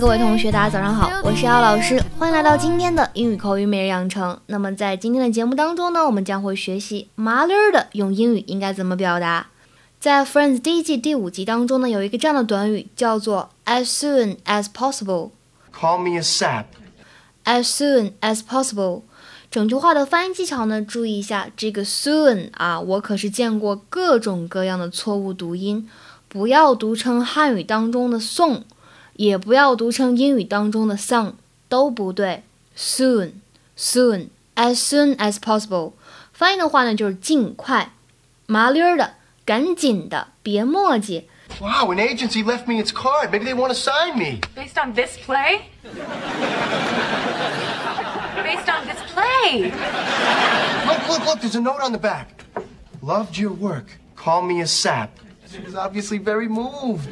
各位同学，大家早上好，我是姚老师，欢迎来到今天的英语口语每日养成。那么在今天的节目当中呢，我们将会学习麻溜儿的用英语应该怎么表达。在 Friends 第一季第五集当中呢，有一个这样的短语叫做 as soon as possible。Call me a sap. as soon as possible。整句话的发音技巧呢，注意一下这个 soon 啊，我可是见过各种各样的错误读音，不要读成汉语当中的送，也不要读成英语当中的 sung，都不对。soon，soon，as soon as possible。翻译的话呢，就是尽快，麻溜儿的，赶紧的，别磨叽。Wow, an agency left me its card. Maybe they want to sign me. Based on this play? Based on this play. Look, look, look, there's a note on the back. Loved your work. Call me a sap. She was obviously very moved.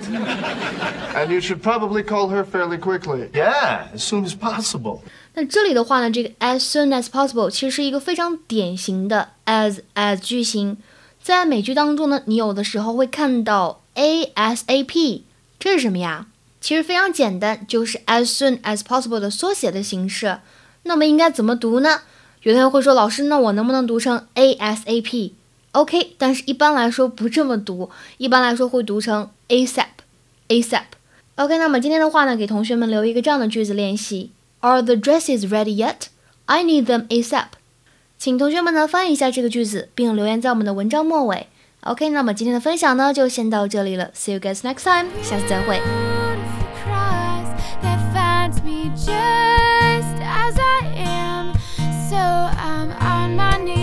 And you should probably call her fairly quickly. Yeah, as soon as possible. 那这里的话呢，这个 as soon as possible 其实是一个非常典型的 as as 句型。在美剧当中呢，你有的时候会看到 ASAP，这是什么呀？其实非常简单，就是 as soon as possible 的缩写的形式。那么应该怎么读呢？有的人会说，老师，那我能不能读成 OK，但是一般来说不这么读，一般来说会读成 ASAP，ASAP。OK，那么今天的话呢，给同学们留一个这样的句子练习：Are the dresses ready yet? I need them ASAP。请同学们呢翻译一下这个句子，并留言在我们的文章末尾。OK，那么今天的分享呢就先到这里了，See you guys next time，下次再会。just as I am. So I'm on my knees.